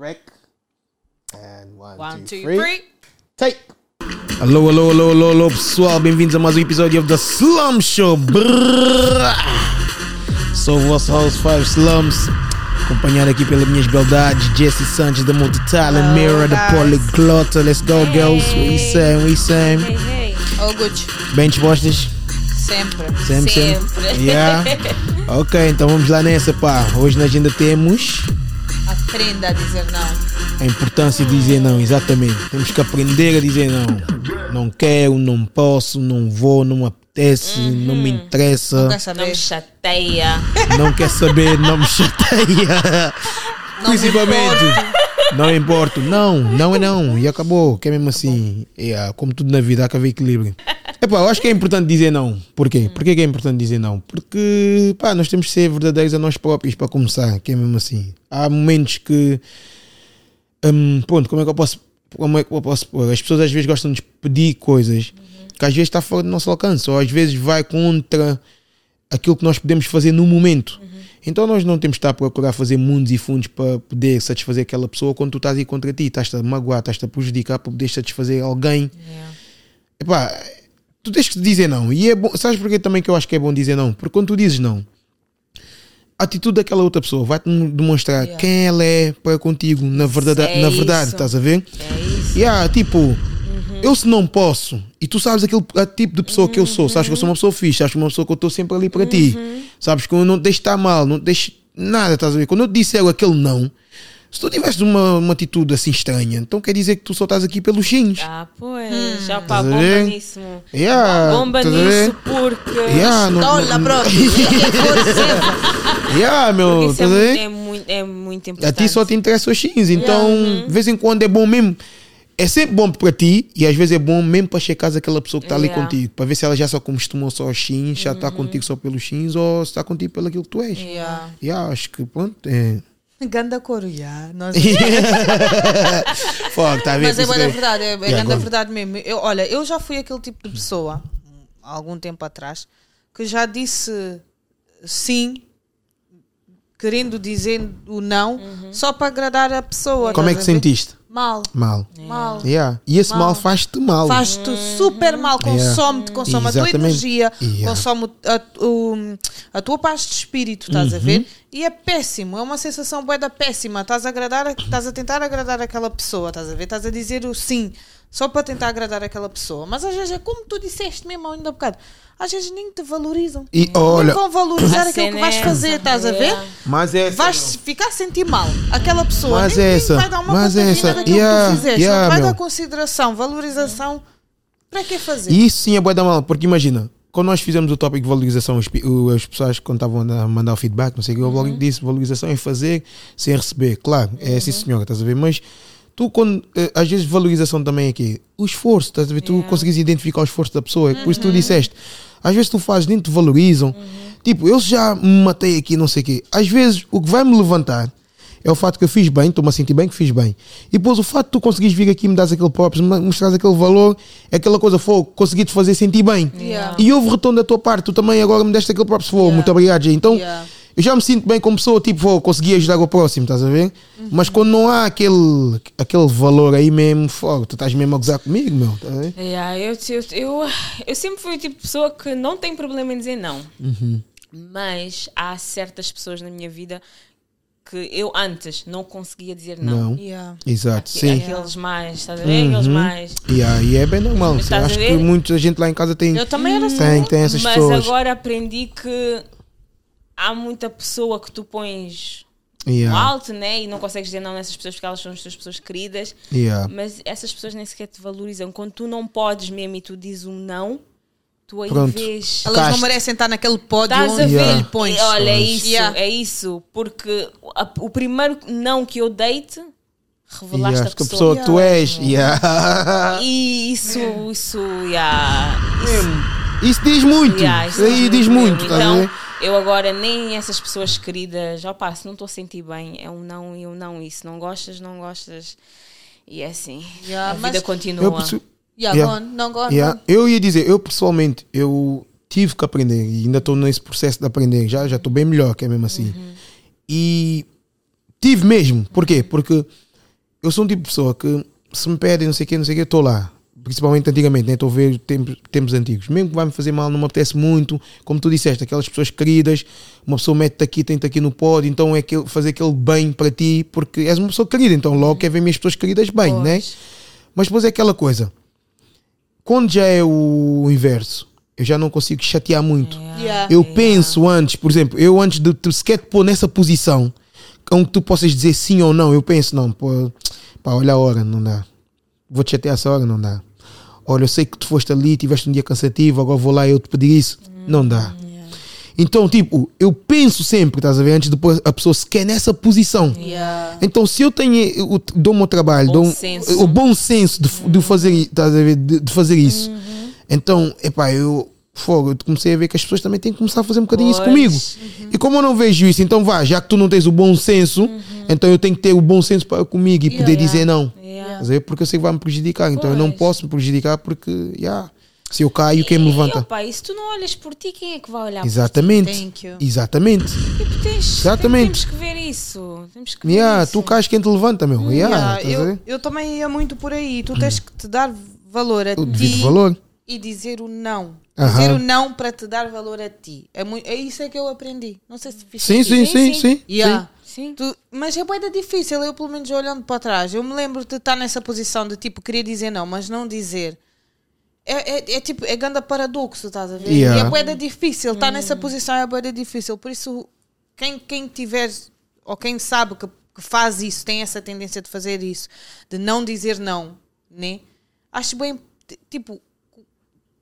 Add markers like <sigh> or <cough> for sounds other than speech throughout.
Rec. And one, One, two, two, three. three. Take. Alô, alô, alô, alô, alô, pessoal, bem-vindos a mais um episódio da Slum Show. Brrr. Sou o vosso host Five Slums, acompanhado aqui pelas minhas beldades, Jesse Sanchez da Multitalent, Hello, Mirror da guys. Polyglota. Let's go, girls. What you say? What you say? Hey, hey. Oh, good. Bem dispostas? Sempre. Sempre, sempre. Yeah. <laughs> Ok, então vamos lá nessa, pá. Hoje na agenda temos Aprenda a dizer não. a importância de dizer não, exatamente. Temos que aprender a dizer não. Não quero, não posso, não vou, não me apetece, não me interessa, Quer saber? Não me chateia. não quer saber, não me chateia. <laughs> Não me Principalmente, não importo. Não, não é não. E acabou, que é mesmo assim. É, como tudo na vida, há que haver equilíbrio. Epá, eu acho que é importante dizer não. Porquê? Porquê que é importante dizer não? Porque pá, nós temos que ser verdadeiros a nós próprios para começar, que é mesmo assim. Há momentos que. hum, pronto, como é que eu posso. Como é que eu posso pôr? As pessoas às vezes gostam de pedir coisas que às vezes está fora do nosso alcance, ou às vezes vai contra aquilo que nós podemos fazer no momento. Então nós não temos que estar a procurar fazer mundos e fundos para poder satisfazer aquela pessoa quando tu estás aí contra ti, estás-te a magoar, estás-te a prejudicar para poder satisfazer alguém. Epá, tu tens que dizer não. E é bom, sabes porquê também que eu acho que é bom dizer não? Porque quando tu dizes não, a atitude daquela outra pessoa vai-te demonstrar Yeah. quem ela é para contigo, na verdade, É na verdade isso. estás a ver? É isso. Yeah, tipo, eu se não posso, e tu sabes aquele a tipo de pessoa que eu sou, sabes que eu sou uma pessoa fixe, sabes que eu sou uma pessoa que eu estou sempre ali para ti, sabes que eu não te deixo estar mal, não te deixo nada, estás a ver? Quando eu disser aquele não, se tu tivesse uma, uma atitude assim estranha, então quer dizer que tu só estás aqui pelos xins. Ah, pois. Hum. Já pá, a bomba nisso. Yeah, Bomba nisso porque. Yeah, não- Olha, não- pronto. <laughs> Yeah, meu, Isso é muito, é, muito, é muito importante. A ti só te interessa os xins, então de vez em quando é bom mesmo. É sempre bom para ti e às vezes é bom mesmo para checar aquela pessoa que está ali Yeah. contigo, para ver se ela já só acostumou só aos xins, já está contigo só pelos xins ou se está contigo pelo aquilo que tu és. Yeah. Yeah, acho que pronto. É. Ganda coro, yeah. Nós... <laughs> Fogo, está a ver? Mas é boa da verdade, é, é Yeah, grande agora. verdade mesmo. Eu, olha, eu já fui aquele tipo de pessoa, há algum tempo atrás, que já disse sim, querendo dizer o não, só para agradar a pessoa. Como é que a sentiste? Mal. Mal. Mal. Yeah. E esse mal, Mal. faz-te mal. Faz-te super mal, consome-te, consome a tua energia, Yeah. consome a, o- a tua paz de espírito, estás a Uhum. ver? E é péssimo, é uma sensação boeda péssima. Estás a agradar, estás a tentar agradar aquela pessoa, estás a ver? Estás a dizer o sim, só para tentar agradar aquela pessoa. Mas às vezes é como tu disseste mesmo ainda há bocado, às vezes nem te valorizam. E olha, nem vão valorizar aquilo que vais é fazer, estás a ver? Mas é Vais ficar a sentir mal. Aquela pessoa Mas nem, é nem essa, vai dar uma mas é essa. daquilo Yeah, que tu fizeste. yeah, não vai meu. dar consideração, valorização. Para que fazer? Isso sim é bué da mal, porque imagina, quando nós fizemos o tópico de valorização, o- as pessoas quando estavam a mandar o feedback, não sei o que, eu logo disse valorização é fazer sem receber. Claro, é assim senhora, estás a ver? Mas tu quando, eh, às vezes valorização também é aqui, o esforço, estás a ver? Tu consegues identificar o esforço da pessoa, é por isso tu disseste, às vezes tu fazes, nem te valorizam. Tipo, eu já me matei aqui, não sei o quê. Às vezes o que vai me levantar é o fato que eu fiz bem, estou-me a sentir bem que fiz bem. E depois o fato de tu conseguires vir aqui me dar aquele próprio, mostrar aquele valor, é aquela coisa, foi, consegui te fazer sentir bem. Yeah. E houve retorno da tua parte, tu também agora me deste aquele próprio foi, Yeah. muito obrigado, Jay. Então, Yeah. Eu já me sinto bem como pessoa, tipo, vou conseguir ajudar o próximo, estás a ver? Mas quando não há aquele, aquele valor aí mesmo, fogo, tu estás mesmo a gozar comigo, meu, estás a ver? Yeah, eu, eu, eu, eu sempre fui o tipo de pessoa que não tem problema em dizer não. Uhum. Mas há certas pessoas na minha vida que eu antes não conseguia dizer não. Não. Yeah. Exato, Aqu- sim. Aqueles mais, estás a ver? Aqueles Uhum. mais. Yeah, e é bem normal. Mas estás acho a que muita gente lá em casa tem, Eu também era assim. tem, tem essas Mas pessoas. agora aprendi que há muita pessoa que tu pões Yeah, alto, né? E não consegues dizer não nessas pessoas porque elas são as tuas pessoas queridas. yeah. Mas essas pessoas nem sequer te valorizam. Quando tu não podes mesmo e tu dizes um não, tu aí Pronto. vês. Elas não Caste. merecem estar naquele pódio Estás a onde? Yeah. lhe pões. E Olha, é isso, Yeah. é isso. Porque a- o primeiro não que eu deite, revelaste Yeah, a acho que a pessoa. pessoa que tu és. Yeah. E isso, isso, yeah, isso, Isso diz muito. yeah, isso aí diz muito. estás a Então? Eu agora nem essas pessoas queridas, opa, se não estou a sentir bem, é um não e um não. E se não gostas, não gostas. E é assim, Yeah, a vida continua. Eu, perce- Yeah, Yeah. go on, não, go on, Yeah. Eu ia dizer, eu pessoalmente, eu tive que aprender e ainda estou nesse processo de aprender. Já já estou bem melhor, que é mesmo assim. E tive mesmo. Por quê? Porque eu sou um tipo de pessoa que se me pedem não sei o que, não sei o que, estou lá. Principalmente antigamente, né? estou a ver tempos, tempos antigos. Mesmo que vai me fazer mal, não me apetece muito. Como tu disseste, aquelas pessoas queridas, uma pessoa mete-te aqui, tem-te aqui no pódio, então é aquele, fazer aquele bem para ti, porque és uma pessoa querida, então logo quer ver minhas pessoas queridas bem, né? Mas depois é aquela coisa. Quando já é o inverso, eu já não consigo chatear muito. Yeah. Eu penso antes, por exemplo, eu antes de tu sequer te pôr nessa posição, onde tu possas dizer sim ou não, eu penso, não, pô, pá, olha a hora, não dá. Vou te chatear essa hora, não dá. Olha, eu sei que tu foste ali, tiveste um dia cansativo, agora vou lá e eu te pedir isso. Não dá. Então, tipo, eu penso sempre, estás a ver, antes de pôr a pessoa sequer nessa posição. Yeah. Então, se eu tenho, eu dou o meu trabalho, Bom dou senso. o bom senso de, de fazer, estás a ver, de, de fazer isso, então, epá, eu, fogo, eu comecei a ver que as pessoas também têm que começar a fazer um bocadinho isso Pois. comigo. E como eu não vejo isso, então vá, já que tu não tens o bom senso, então eu tenho que ter o bom senso para comigo e poder Yeah. dizer não. Yeah. Ver? Porque eu sei que vai me prejudicar, então eu não Pois. posso me prejudicar porque, já, se eu caio, quem me E, levanta? opa, e se tu não olhas por ti, quem é que vai olhar Exatamente. Exatamente. por ti? Tipo, tens, Exatamente. Temos que ver isso. Temos que ver Yeah, isso. tu cais quem te levanta, meu. Yeah, Yeah, a ver? eu, eu também ia muito por aí. Tu tens que te dar valor a ti valor. e dizer o não. Dizer o não para te dar valor a ti. É, muito, é isso é que eu aprendi. Não sei se fiz Sim, sim, sim, sim. Yeah. Sim. Tu- mas é bem difícil, eu pelo menos olhando para trás. Eu me lembro de estar nessa posição de tipo, querer dizer não, mas não dizer. É, é, é tipo, é grande paradoxo, estás a ver? Yeah. E é bué difícil, estar nessa posição é bué difícil. Por isso, quem, quem tiver, ou quem sabe que, que faz isso, tem essa tendência de fazer isso, de não dizer não, né? Acho bem, tipo,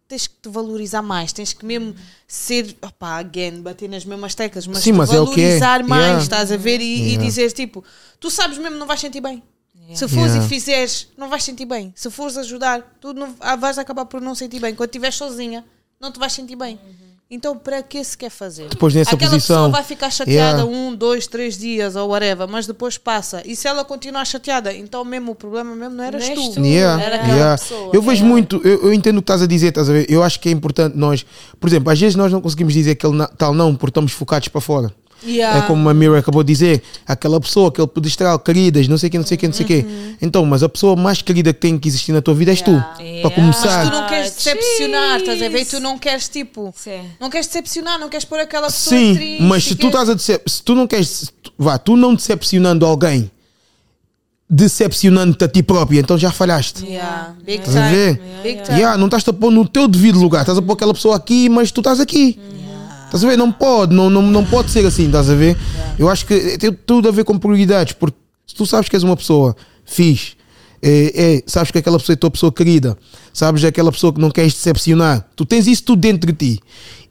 tens que te valorizar mais, tens que mesmo ser, opá, again, bater nas mesmas teclas, mas, Sim, te mas é é. valorizar mais, Yeah. estás a ver? E, e Yeah. dizer tipo, tu sabes mesmo, não vais sentir bem. Se fores Yeah. e fizeres, não vais sentir bem. Se fores ajudar, tu não, ah, vais acabar por não sentir bem. Quando estiveres sozinha, não te vais sentir bem. Então, para que se quer fazer? Depois nessa Aquela posição, pessoa vai ficar chateada yeah. um, dois, três dias ou whatever, mas depois passa. E se ela continuar chateada, então mesmo o problema mesmo não eras és tu. Yeah, Era aquela yeah. pessoa. Eu vejo muito, eu, eu entendo o que estás a dizer, estás a ver? Eu acho que é importante nós, por exemplo, às vezes nós não conseguimos dizer aquele na- tal não porque estamos focados para fora. Yeah. É como a Mira acabou de dizer, aquela pessoa, aquele pedestral, queridas, não sei o que, não sei o que, não sei o que. Uhum. Então, mas a pessoa mais querida que tem que existir na tua vida és tu. Yeah. Para começar. Mas tu não queres decepcionar, estás a ver? jeez. Tu não queres tipo. Sim. Não queres decepcionar, não queres pôr aquela pessoa Sim, triste. mas se tu queres- estás a decep se tu não queres, vá, tu não decepcionando alguém, decepcionando-te a ti próprio, então já falhaste. Yeah, big Estás a ver? time. Big time. Yeah, não estás a pôr no teu devido lugar, estás a pôr aquela pessoa aqui, mas tu estás aqui. Estás a ver? Não pode, não, não, não pode ser assim, estás a ver? Eu acho que tem tudo a ver com prioridades, porque se tu sabes que és uma pessoa fixe, é, é, sabes que aquela pessoa é tua pessoa querida, sabes que é aquela pessoa que não queres decepcionar, tu tens isso tudo dentro de ti.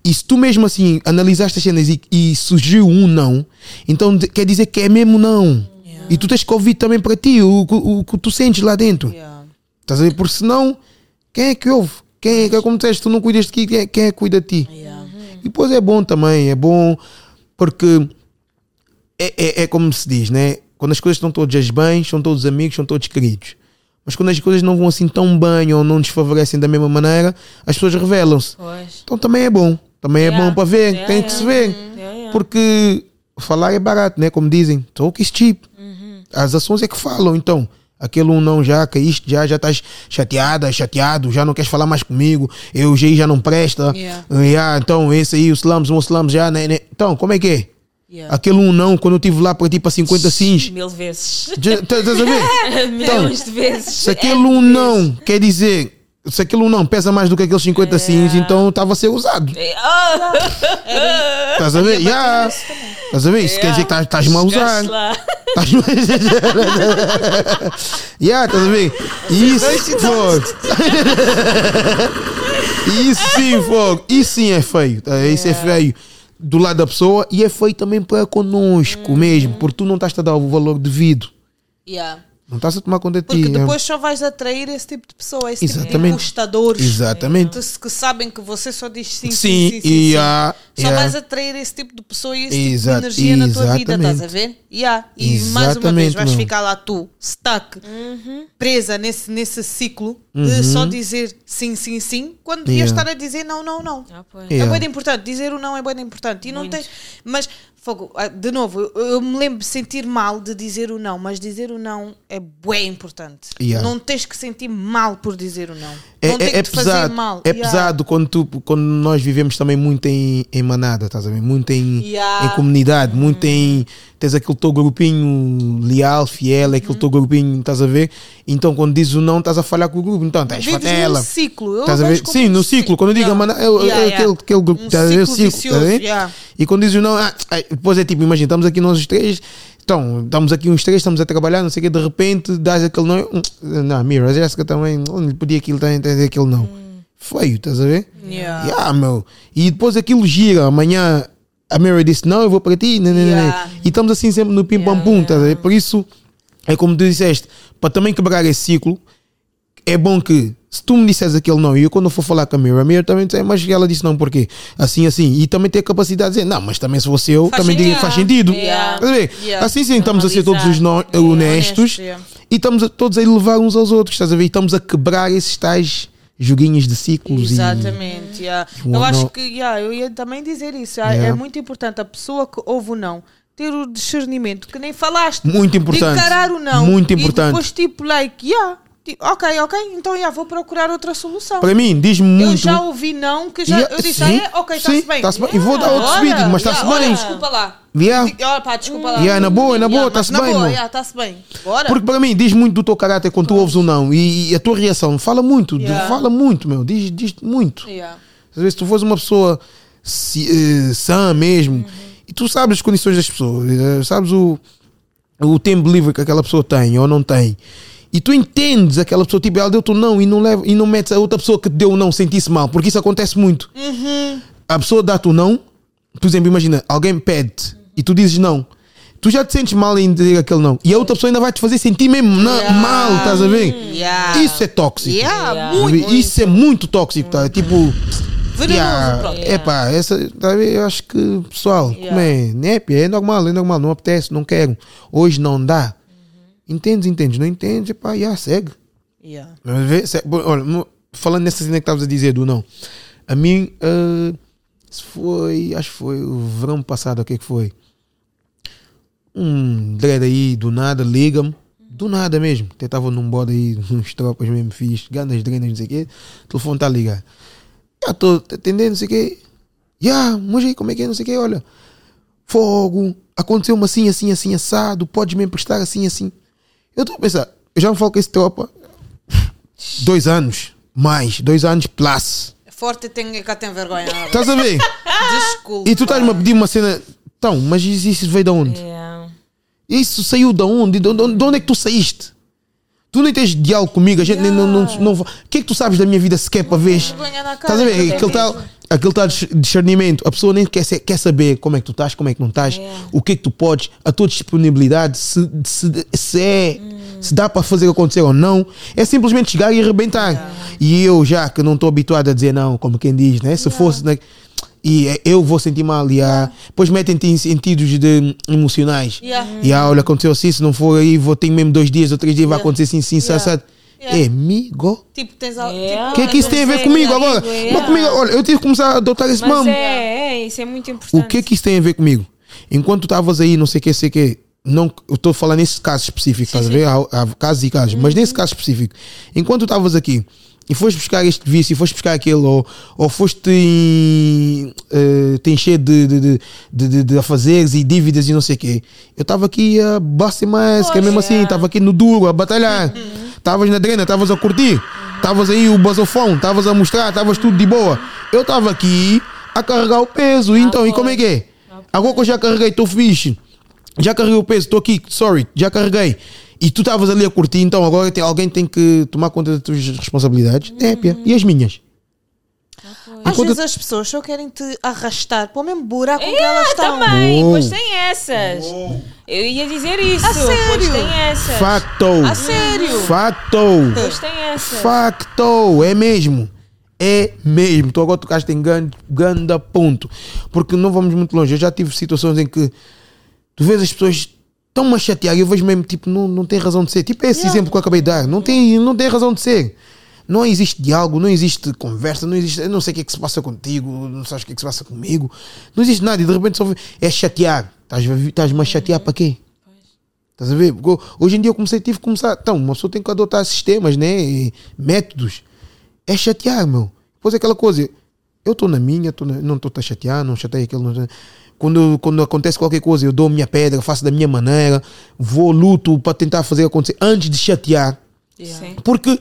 E se tu mesmo assim analisaste as cenas e, e surgiu um não, então quer dizer que é mesmo não. E tu tens que ouvir também para ti o, o, o que tu sentes lá dentro. Yeah. Estás a ver? Porque senão, quem é que ouve? Quem é que, como disseste, tu não cuidas de ti, quem é, quem é que cuida de ti? Yeah. E depois é bom também, é bom porque é, é, é como se diz, né? Quando as coisas estão todas bem, são todos amigos, são todos queridos. Mas quando as coisas não vão assim tão bem ou não nos favorecem da mesma maneira, as pessoas revelam-se. Então também é bom. Também é Yeah. bom para ver, Yeah, tem que se yeah. ver. Yeah, yeah. Porque falar é barato, né? Como dizem, talk is cheap. As ações é que falam, então. Aquele um não já, caíste, já, já estás chateada, chateado, já não queres falar mais comigo, eu já já não presta. Yeah. Yeah, então esse aí, o slums, o slums já, né, né. Então, como é que é? Yeah. Aquele um não, quando eu estive lá para ti para 50 sims. Mil vezes. Estás a ver? <laughs> Milhões de vezes. Se aquele um não quer dizer, se aquele um não pesa mais do que aqueles 50 sims, então estava a ser usado. Ah, Estás a ver? Yeah. Estás a ver? Isso quer dizer que estás- usar. chegaste lá. Estás-me <laughs> yeah, estás a ver? Isso, fogo. Isso sim, fogo. Isso sim é feio. tá? Isso é feio do lado da pessoa e é feio também para conosco mesmo, porque tu não estás a dar o valor devido. Yeah. Não estás a tomar conta de ti. Porque é. depois só vais atrair esse tipo de pessoa, esse tipo de Exatamente. encostadores. Exatamente. Que, que sabem que você só diz sim, sim, Sim, sim, sim, e sim. Só yeah. vais atrair esse tipo de pessoa e esse tipo Exa- de energia na tua vida, exatamente. estás a ver? Yeah. E mais uma vez Exatamente, vais meu. ficar lá tu, stuck, Uhum. presa nesse, nesse ciclo de só dizer sim, sim, sim, quando devias Yeah. estar a dizer não, não, não. Ah, pois. É Yeah. bem importante, dizer o não é bem importante. E não tem. Mas, fogo, ah, de novo, eu, eu me lembro de sentir mal de dizer o não, mas dizer o não é bem importante. Yeah. Não tens que sentir mal por dizer o não. É, não tem é, que é te fazer pesado, mal. é Yeah. pesado quando, tu, quando nós vivemos também muito em, em manada, estás a ver? Muito em, Yeah. em comunidade, muito em. Tens aquele teu grupinho leal, fiel, aquele Uhum. teu grupinho, estás a ver? Então quando dizes o não, estás a falhar com o grupo. Então tens fatela. num ciclo. Eu Estás a ver? Sim, no ciclo. Quando eu digo a Yeah. manada, o- Yeah, yeah. aquele, grupo. Estás a ver? O ciclo vicioso, yeah. E quando dizes não, ah, depois é tipo, imagina, estamos aqui nós os três. Então, estamos aqui uns três, estamos a trabalhar, não sei o que, de repente dás aquele não. hum, Não, Mira, a Jéssica também, onde podia aquilo também ter aquele não. Feio, estás a ver? Yeah. Yeah, meu. E depois aquilo gira. Amanhã a Mary disse: Não, eu vou para ti. né, né, né. Yeah. E estamos assim sempre no pim-pam-pum. estás a ver? Por isso, é como tu disseste: para também quebrar esse ciclo, é bom que se tu me disseres aquele não, e eu quando for falar com a Mira, a Mira também diz, mas ela disse não, porquê? Assim, assim. E também ter a capacidade de dizer: Não, mas também se fosse eu, Faz também que sentido. faz sentido. Yeah. Yeah. Assim sim, estamos a ser todos os no- Normalizar. honestos Honesto, yeah. e estamos a, todos a elevar uns aos outros. Estás a ver? E estamos a quebrar esses tais joguinhos de ciclos. e- Exatamente. yeah. Um Eu acho que yeah, eu ia também dizer isso. yeah, Yeah. É muito importante a pessoa que ouve o não ter o discernimento que nem falaste. Muito importante. encarar o não. Muito E importante. depois, tipo, like, yeah, ok, ok, então yeah, vou procurar outra solução. Para mim, diz-me Eu muito. já ouvi não, que já Yeah, eu disse, sim, ah, é? ok, está-se bem. tá-se bem. E vou dar outro speed, mas está-se yeah, bem. Olha, desculpa lá. Yeah. Olha, pá, desculpa lá. Yeah, na boa, na boa, Yeah, tá-se mas na bem, yeah, Está-se bem. Bora. Porque para mim, diz muito do teu caráter quando tu ouves o não. E, e a tua reação fala muito. Yeah. Fala muito, meu. Diz, diz muito. Yeah. Às vezes, se tu fores uma pessoa si- eh, sã mesmo, e tu sabes as condições das pessoas, eh, sabes o, o tempo livre que aquela pessoa tem ou não tem. E tu entendes aquela pessoa, tipo, ela deu-te o não e não, leva, e não metes a outra pessoa que te deu o não sentir-se mal, porque isso acontece muito. A pessoa dá-te o não, por exemplo, imagina, alguém pede e tu dizes não. Tu já te sentes mal em dizer aquele não. E a outra pessoa ainda vai te fazer sentir mesmo na- Yeah. mal, estás a ver? Yeah. Isso é tóxico. Yeah, Yeah. muito. Isso é muito tóxico, tá? Tipo. Venenoso, Yeah, epá, essa, tá eu acho que, pessoal, Yeah. como é? Népia, é normal, é normal, não apetece, não quero. Hoje não dá. Entendes, entendes, não entendes, epá, já, segue. Yeah. Bom, Olha, falando nessa cena que estavas a dizer do não, a mim, ah, se foi, acho que foi o verão passado, o que é que foi? Um dread aí, do nada, liga-me, do nada mesmo. Até estava num bode aí, <laughs> uns tropas mesmo, fiz, ganas, drenas, não sei o quê, o telefone está a ligar. Já estou atendendo, não sei o quê. Já, mas aí, como é que é, não sei o quê, olha. Fogo, aconteceu-me assim, assim, assim, assado, podes me emprestar assim, assim. Eu estou a pensar, eu já me falo com esse tropa dois anos, mais, dois anos plus. É forte tem que tem vergonha. Estás a ver? Desculpa. E tu estás-me a pedir uma cena. Então, mas isso, isso veio de onde? Yeah. Isso saiu de onde? De onde, de onde é que tu saíste? Tu nem tens diálogo comigo, a gente nem não, não, não, O que é que tu sabes da minha vida sequer para ver? Estás a ver? tem tal, aquele tal dis- discernimento. A pessoa nem quer, quer saber como é que tu estás, como é que não estás, É. o que é que tu podes, a tua disponibilidade, se, se, se é. Se dá para fazer acontecer ou não, é simplesmente chegar e arrebentar. E eu, já que não estou habituado a dizer não, como quem diz, né? Se fosse. Né? E é, eu vou sentir mal, e há, depois metem-te em sentidos de, emocionais. Yeah. E ah, olha, aconteceu assim, se não for aí, vou ter mesmo dois dias ou três dias, vai acontecer assim, sim, Yeah. sabe? Yeah. É, amigo. Tipo, tens al- Yeah. O que é que isso tem a ver comigo agora? Mas comigo, olha, eu tive que começar a adotar esse mamo. é, é, isso é muito importante. O que é que isso tem a ver comigo? Enquanto tu estavas aí, não sei o que, sei o que, não, eu estou a falar nesse caso específico, estás a ver? Há, há casos e casos, mas nesse caso específico, enquanto tu estavas aqui e foste buscar este vício, e foste buscar aquele, ou, ou foste te encher de, de, de, de, de, afazeres e dívidas e não sei o quê, eu estava aqui a basta mais, que é mesmo assim, estava aqui no duro, a batalhar, estavas na drena, estavas a curtir, estavas aí o basofão, estavas a mostrar, estavas tudo de boa. Eu estava aqui a carregar o peso, então, e como é que é? Agora que eu já carreguei, estou fixe. Já carreguei o peso, estou aqui, sorry, já carreguei. E tu estavas ali a curtir, então agora tem, alguém tem que tomar conta das tuas responsabilidades. É, pia. E as minhas? Às Enquanto- vezes as pessoas só querem te arrastar para o mesmo buraco que Yeah, elas estão. também, Uou. pois tem essas. Eu ia dizer isso, A pois sério? tem essas. Facto. A sério? Facto. Pois tem essas. Facto. É mesmo. É mesmo. Tu agora tocaste em grande ponto. Porque não vamos muito longe. Eu já tive situações em que tu vês as pessoas tão a chatear e eu vejo mesmo, tipo, não, não tem razão de ser. Tipo esse Yeah. exemplo que eu acabei de dar. Não tem, não tem razão de ser. não existe diálogo, não existe conversa, não existe. Eu não sei o que é que se passa contigo, não sabes o que é que se passa comigo. Não existe nada e de repente só é chatear. Estás-me a chatear para quê? Estás a ver? Porque hoje em dia eu comecei, tive que começar. Então, uma pessoa tem que adotar sistemas, né? E métodos. É chatear, meu. Depois é aquela coisa. Eu estou na minha, tô na- não estou a chatear, não chatei aquele. Não, quando, quando acontece qualquer coisa, eu dou a minha pedra, faço da minha maneira, vou, luto para tentar fazer acontecer antes de chatear. Sim. Porque,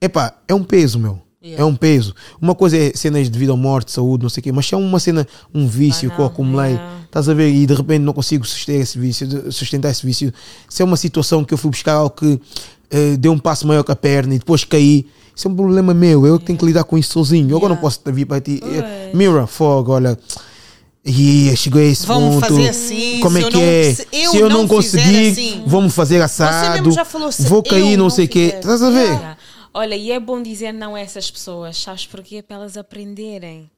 epá, é um peso, meu. Yeah. É um peso. Uma coisa é cenas de vida ou morte, saúde, não sei o quê, mas se é uma cena, um vício que eu acumulei, estás a ver, e de repente não consigo sustentar esse vício, sustentar esse vício, se é uma situação que eu fui buscar algo que eh, deu um passo maior que a perna e depois caí, isso é um problema meu, eu que tenho que lidar com isso sozinho. Eu agora não posso vir para ti. Pois. Mira, fogo, olha. E chegou a esse Vamos ponto. fazer assim, Como se é eu que não- é? se eu se eu não, não conseguir, assim. vamos fazer assado. mesmo já falou, se vou cair, não não sei o quê. Estás a ver? Yeah. Olha, e é bom dizer não a essas pessoas, sabes porquê? Para elas aprenderem.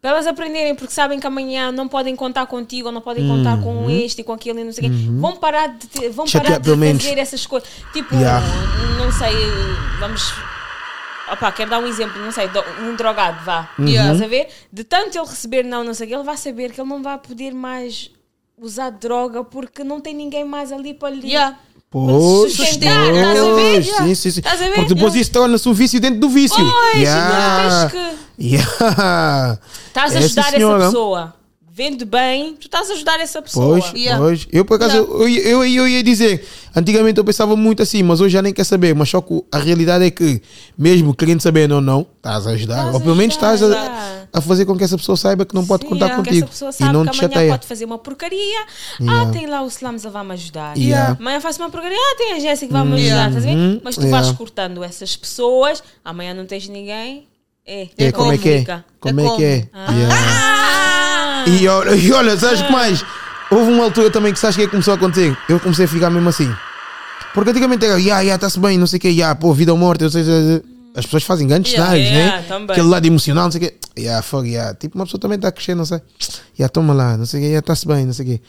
Para elas aprenderem, porque sabem que amanhã não podem contar contigo, ou não podem contar com este e com aquilo e não sei o quê. Vão parar de, vão Uhum. Chatear, parar de pelo menos. fazer essas coisas. Tipo, Yeah. não sei, vamos. Opá, quero dar um exemplo, não sei, um drogado, vá. Uhum. Yeah. Estás a ver? De tanto ele receber não, não sei o quê, ele vai saber que ele não vai poder mais usar droga porque não tem ninguém mais ali para lhe. Yeah. Pois, sustentar, estás a ver? pois, Yeah. sim, sim, sim. Estás a ver? Porque depois Eu- isso torna-se um vício dentro do vício. Pois, Yeah. então tens Yeah. Estás a ajudar essa senhora. pessoa. Vendo bem, tu estás a ajudar essa pessoa. Pois, Yeah. pois. Eu, por acaso, eu, eu, eu ia dizer, antigamente eu pensava muito assim, mas hoje já nem quer saber. Mas só que a realidade é que, mesmo querendo saber ou não, estás a ajudar. Estás ou a pelo menos ajudar, estás a, yeah. a fazer com que essa pessoa saiba que não pode contar Porque contigo. essa pessoa E sabe não que te amanhã chateia. pode fazer uma porcaria. Yeah. Ah, tem lá o Slams, ele vai me ajudar. Yeah. Amanhã faz uma porcaria. Ah, tem a Jéssica que vai me ajudar. Yeah. Estás a? Uhum. Mas tu Yeah. vais cortando essas pessoas. Amanhã não tens ninguém. É, É, como é que é? Como É é que é? como? Yeah. Ah! E olha, e olha, sabes que mais? Houve uma altura também que sabes o que é que começou a acontecer? Eu comecei a ficar mesmo assim. Porque antigamente era, ya, ya, está-se bem, não sei o quê, ya, pô, vida ou morte, eu sei, sei, as pessoas fazem grandes Yeah, cenários, yeah, né? também. Aquele lado emocional, não sei o quê. Ya, fuck, ya. Tipo, uma pessoa também está a crescer, não sei. Ya, toma lá, não sei o quê, ya, está-se bem, não sei o quê.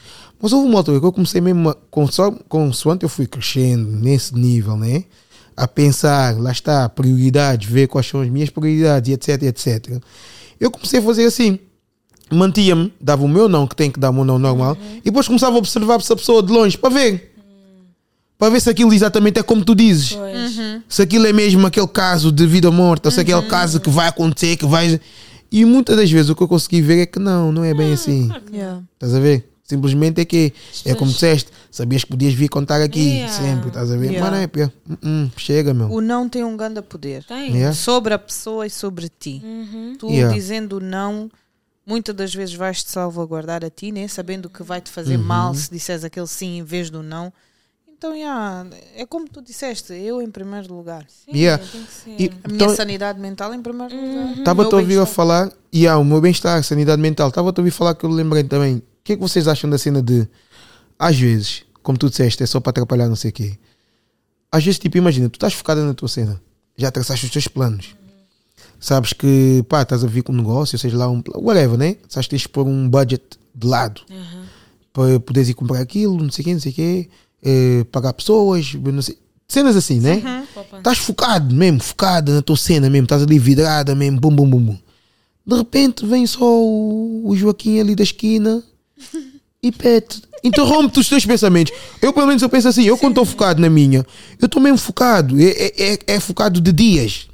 Mas houve uma altura que eu comecei mesmo, a, conso- consoante eu fui crescendo nesse nível, né? A pensar, lá está, prioridades, ver quais são as minhas prioridades, etc, etc. Eu comecei a fazer assim mantia-me, dava o meu não, que tem que dar o meu não normal, e depois começava a observar essa pessoa de longe para ver. Para ver se aquilo exatamente é como tu dizes. Pois. Se aquilo é mesmo aquele caso de vida ou morte, ou se é aquele caso que vai acontecer, que vai. E muitas das vezes o que eu consegui ver é que não, não é bem assim. Yeah. Estás a ver? Simplesmente é que é como disseste, sabias que podias vir contar aqui Yeah. sempre, estás a ver? Yeah. Mas não é, pia. Hum, hum, chega, meu. O não tem um grande poder. Tem. Yeah. Sobre a pessoa e sobre ti. Uhum. Tu Yeah. dizendo não, muitas das vezes vais te salvaguardar a ti, né? sabendo que vai te fazer Uhum. mal se disseres aquele sim em vez do não. Então, yeah, é como tu disseste, eu em primeiro lugar. Sim, Yeah. E- A minha Então- sanidade mental em primeiro Uhum. lugar. Estava-te a Meu ouvir a falar, e há o meu bem-estar, sanidade mental. Estava-te a ouvir falar que eu lembrei também. O que é que vocês acham da cena de, às vezes, como tu disseste, é só para atrapalhar não sei o quê. Às vezes, tipo, imagina, tu estás focada na tua cena, já traçaste os teus planos. Sabes que, pá, estás a vir com um negócio, seja lá um, whatever, né? Sabes que tens de pôr um budget de lado Uhum. para poderes ir comprar aquilo, não sei o quê, não sei o quê, eh, pagar pessoas, não sei. Cenas assim, né? Uhum. Estás focado mesmo, focado na tua cena mesmo, estás ali vidrada mesmo, bum, bum, bum, bum. De repente vem só o, o Joaquim ali da esquina e pete. Interrompe os teus pensamentos. Eu, pelo menos, eu penso assim, eu quando estou focado na minha, eu estou mesmo focado. É, é, é- é focado de dias.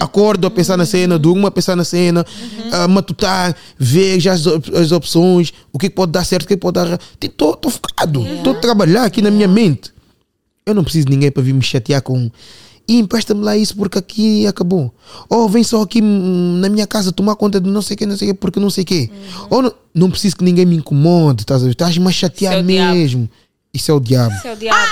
Acordo a pensar na cena, durmo a pensar na cena, a matutar, ver já as, op- as opções, o que pode dar certo, o que pode dar errado. Estou focado, estou a trabalhar aqui na minha mente. Eu não preciso de ninguém para vir me chatear com. E empresta-me lá isso porque aqui acabou. Ou vem só aqui na minha casa tomar conta de não sei o que, não sei o que, porque não sei o que. Ou não, não preciso que ninguém me incomode, estás a ver? Estás-me a chatear Isso é o diabo. mesmo. Isso é o diabo. Isso é o diabo.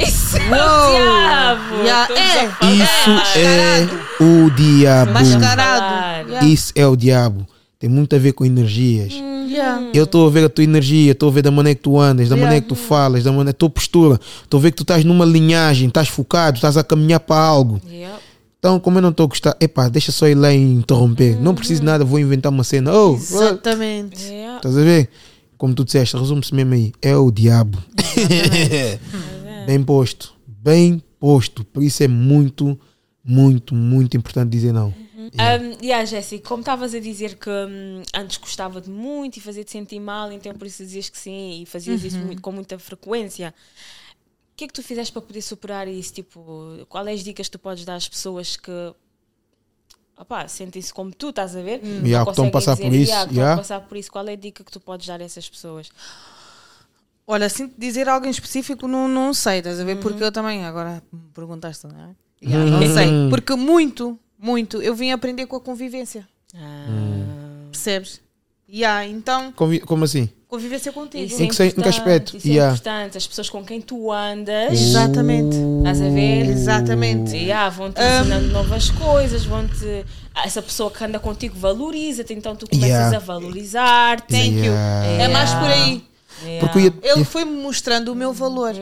Isso é o diabo. Yeah, é. Isso é o diabo. Mascarado. Yeah. Isso é o diabo. Tem muito a ver com energias. Yeah. Eu estou a ver a tua energia, estou a ver da maneira que tu andas, da Yeah. maneira que tu falas, da maneira, a tua postura. Estou a ver que tu estás numa linhagem, estás focado, estás a caminhar para algo. Yep. Então, como eu não estou a gostar, epá, deixa só ir lá e interromper. Não preciso de nada, vou inventar uma cena. Oh, Exatamente. Estás a ver? Como tu disseste, resume-se mesmo aí. É o diabo. <laughs> Bem posto. Bem disposto. Por isso é muito, muito, muito importante dizer não. Um, yeah, Jéssica, como estavas a dizer que hum, antes gostava de muito e fazia-te sentir mal, então por isso dizias que sim e fazias isso muito- com muita frequência. O que é que tu fizeste para poder superar isso? Tipo, quais as dicas que tu podes dar às pessoas que opá, sentem-se como tu, estás a ver? Não Yeah, que estão a passar por dizer, isso, yeah, que estão a yeah. passar por isso. Qual é a dica que tu podes dar a essas pessoas? Olha, assim dizer algo em específico não, não sei, estás a ver? Uhum. Porque eu também, agora me perguntaste, não é? Yeah, não sei. Porque muito, muito, eu vim aprender com a convivência. Ah, Percebes? Yeah, então, Convi- Como assim? convivência contigo. Isso Em é que se- em que importante, aspecto? Isso é Yeah. importante. As pessoas com quem tu andas, Exatamente. estás a ver? Exatamente. Yeah, vão-te ensinando novas coisas, vão-te. Essa pessoa que anda contigo valoriza-te, então tu começas Yeah. a valorizar-te. Thank you. Yeah. É mais por aí. Yeah. Porque ia- Ele foi-me mostrando o meu valor.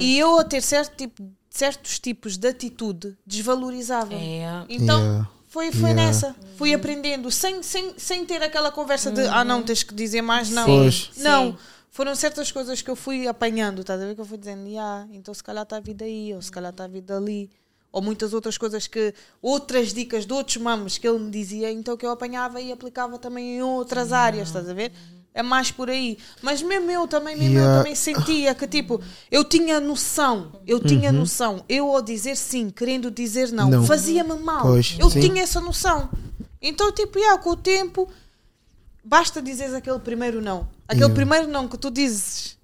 E eu a ter certo tipo, certos tipos de atitude desvalorizava. É. Então Yeah. foi, foi Yeah. nessa. Fui aprendendo sem, sem, sem ter aquela conversa de ah não, tens que dizer mais, não. Pois. Não. Sim. Foram certas coisas que eu fui apanhando, estás a ver? Que eu fui dizendo, yeah, então se calhar está a vida aí, ou se calhar está a vida ali. Ou muitas outras coisas que, outras dicas de outros mamos que ele me dizia, então que eu apanhava e aplicava também em outras áreas, estás a ver? É mais por aí. Mas mesmo eu também, mesmo Yeah. eu também sentia que tipo, eu tinha noção, eu tinha noção, eu ao dizer sim, querendo dizer não, Não. fazia-me mal. Pois, eu sim. tinha essa noção. Então, tipo, yeah, com o tempo, basta dizeres aquele primeiro não. Aquele Yeah. primeiro não que tu dizes,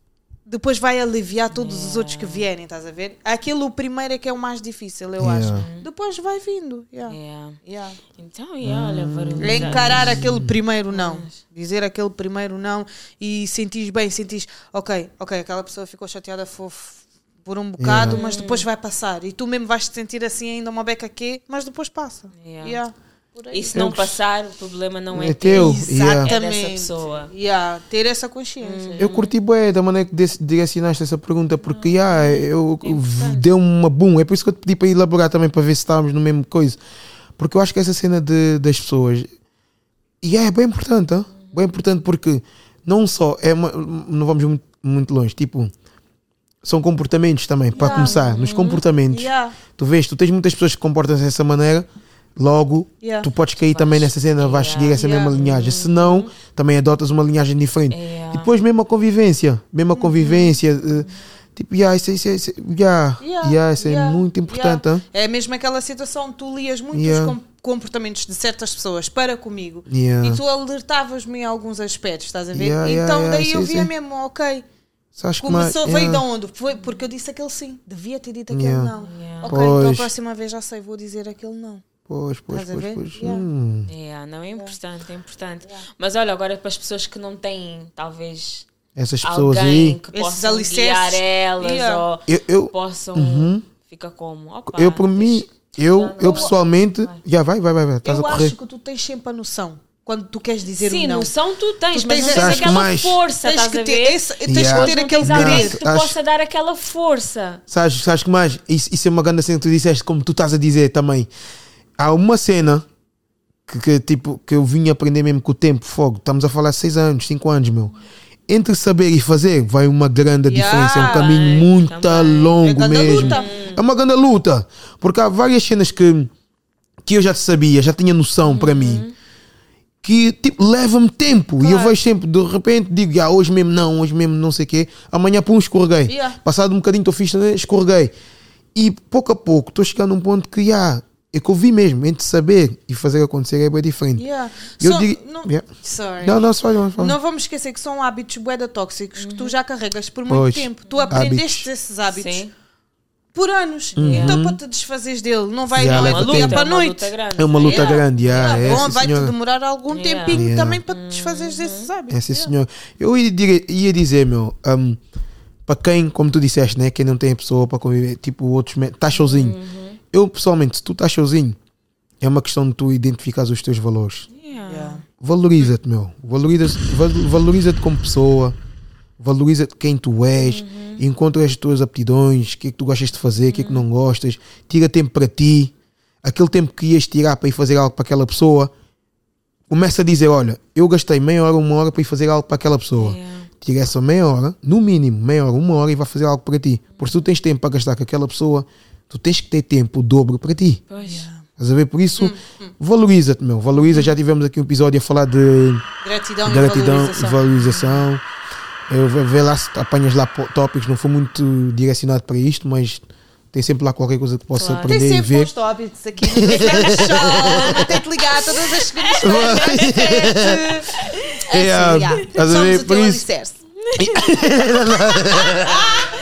depois vai aliviar todos os outros que vierem, estás a ver? Aquele o primeiro é que é o mais difícil, eu Yeah. acho. Depois vai vindo. Yeah. Yeah. Yeah. Então, yeah, olha, É valorizar. encarar aquele primeiro não. Dizer aquele primeiro não e sentis bem, sentis, ok, ok, aquela pessoa ficou chateada fofo por um bocado, mas depois vai passar. E tu mesmo vais te sentir assim ainda uma beca aqui, mas depois passa. Yeah. Yeah. Por aí. E se não passar, o problema não é, É teu, Exatamente. é dessa pessoa. Yeah, ter essa consciência. Eu curti bué da maneira que direcionaste essa pergunta, porque yeah, eu, É deu uma boom. É por isso que eu te pedi para elaborar também para ver se estávamos no mesmo coisa. Porque eu acho que essa cena de, das pessoas yeah, é bem importante, ah? bem importante porque não só é uma, não vamos muito, muito longe, tipo, são comportamentos também, para Yeah. começar, nos comportamentos. Yeah. Tu vês, tu tens muitas pessoas que comportam-se dessa maneira, logo Yeah. tu podes cair também nessa cena, vais Yeah. seguir essa Yeah. mesma linhagem. Se não, também adotas uma linhagem diferente. Yeah. E depois mesmo a convivência, mesmo a convivência, eh, tipo, yeah, isso, isso, isso, yeah, Yeah, yeah, isso yeah, é muito importante. yeah. ah. É mesmo aquela situação, tu lias muitos Yeah. com- comportamentos de certas pessoas para comigo Yeah. e tu alertavas-me em alguns aspectos, estás a ver? Então yeah, daí sim, eu via sim. mesmo, ok, Sabes começou, mais- veio de onde? Foi porque eu disse aquele sim, devia ter dito aquele Yeah. não. Yeah. Ok, então a próxima vez já sei, vou dizer aquele não. Pois, pois, Estás pois, pois. Yeah. Hum. Yeah, não é importante, é importante. Mas olha, agora para as pessoas que não têm, talvez, Essas pessoas alguém aí, que Esses possam alicerces. guiar elas Yeah. ou eu, eu, possam. Fica como? Opa, eu por mim, eu, eu pessoalmente, Vai. já vai, vai, vai, vai, estás a eu correr. acho que tu tens sempre a noção quando tu queres dizer Sim, um não. noção tu tens, Tu mas tens aquela mais- força, Tens estás que a ter, esse, tens Yeah. que ter aquele querer. que te Acho- possa dar aquela força. Sabes, sabes que mais? Isso, isso é uma grande cena que tu disseste, como tu estás a dizer também. Há uma cena que, que, tipo, que eu vim aprender mesmo com o tempo, fogo. Estamos a falar de 6 anos, 5 anos, meu. Entre saber e fazer, vai uma grande Yeah, diferença. É um caminho muito também. longo É mesmo. luta. É uma grande luta. Porque há várias cenas que, que eu já sabia, já tinha noção para mim. Que tipo, leva-me tempo. E eu Claro. vejo sempre, de repente, digo, ah, hoje mesmo não, hoje mesmo não sei o quê. Amanhã, pum, escorreguei. Yeah. Passado um bocadinho, estou fixe, né? escorreguei. E pouco a pouco, estou chegando a um ponto que, ah, é que eu vi mesmo, entre saber e fazer acontecer é bem diferente. Yeah. Eu Só- digo- não, Yeah. Sorry. Não, não, só não, só Não vamos esquecer que são hábitos bué tóxicos que tu já carregas por muito Pois. tempo. Tu aprendeste Hábitos. esses hábitos Sim. por anos. Então para te desfazeres dele, não vai Já não é do dia tempo. para a é uma noite. luta grande. É uma luta Yeah. grande, yeah, Yeah, é, bom, vai-te demorar algum Yeah. tempinho Yeah. também para te desfazeres desses hábitos. É sim, Yeah. senhor. Eu ia, dire- ia dizer, meu, um, para quem, como tu disseste, né, quem não tem pessoa para conviver, tipo outros, estás sozinho. Eu, pessoalmente, se tu estás sozinho, é uma questão de tu identificares os teus valores. Yeah. Yeah. Valoriza-te, meu. Valoriza-te val- valoriza-te como pessoa. Valoriza-te quem tu és. Encontra as tuas aptidões. O que é que tu gostas de fazer, o que é que não gostas. Tira tempo para ti. Aquele tempo que ias tirar para ir fazer algo para aquela pessoa. Começa a dizer: Olha, eu gastei meia hora, uma hora para ir fazer algo para aquela pessoa. Yeah. Tira essa meia hora, no mínimo, meia hora, uma hora e vai fazer algo para ti. Porque se tu tens tempo para gastar com aquela pessoa, tu tens que ter tempo o dobro para ti. Pois. Estás a ver? Por isso, Hum, valoriza-te, meu. Valoriza. Já tivemos aqui um episódio a falar de Gratidão, gratidão e e valorização. valorização. Eu ver lá se apanhas lá tópicos, não foi muito direcionado para isto, mas tem sempre lá qualquer coisa que possa Claro. aprender Tem e sempre ver. tópicos aqui no Café da Show. Vou ter que ligar todas as segundas-feiras. às sete. É, Assim, já. estás a ver? Somos <laughs> <laughs>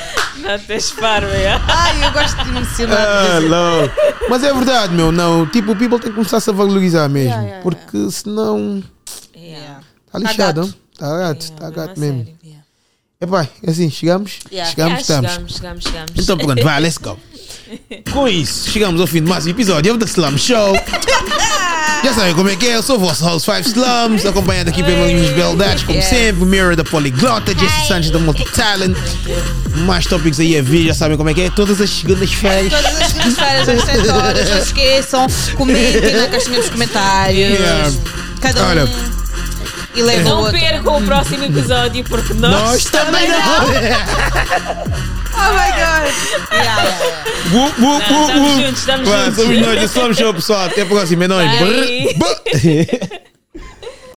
o Por teu isso- alicerce. Não tens parva, é? Ai, eu gosto de emocionar. Ah, não. Mas é verdade, meu. Não, tipo, o people tem que começar-se a valorizar mesmo. Yeah, yeah, porque senão Yeah. está lixado. Está gato, Yeah, está mesmo gato a mesmo. sério. Yeah. Epá, é assim, chegamos? Yeah. Chegamos, estamos. chegamos, chegamos, chegamos. Então pronto, vai, let's go. <laughs> Com isso, chegamos ao fim de mais um episódio da Slum Show. <laughs> Já sabem como é que é, eu sou o vosso House 5 Slums, acompanhado aqui pelo Luís Beldades, como sempre, Mirror da Poliglota, Jesse Sanchez da Multitalent. Mais tópicos aí a vir, já sabem como é que é, todas as segundas-feiras. Todas as segundas-feiras, às 7 horas, não esqueçam, comentem na caixinha dos comentários. Yeah. Cada um. Olha. E leva o Não outro. percam o próximo episódio porque nós, Nós também não. <laughs> Oh my god! Yeah, yeah, yeah. Bu, bu, bu, estamos bu. juntos, estamos juntos. Somos nós, Slum Show, pessoal. Até a próxima, é nóis. Bye. Brr, bu. <laughs>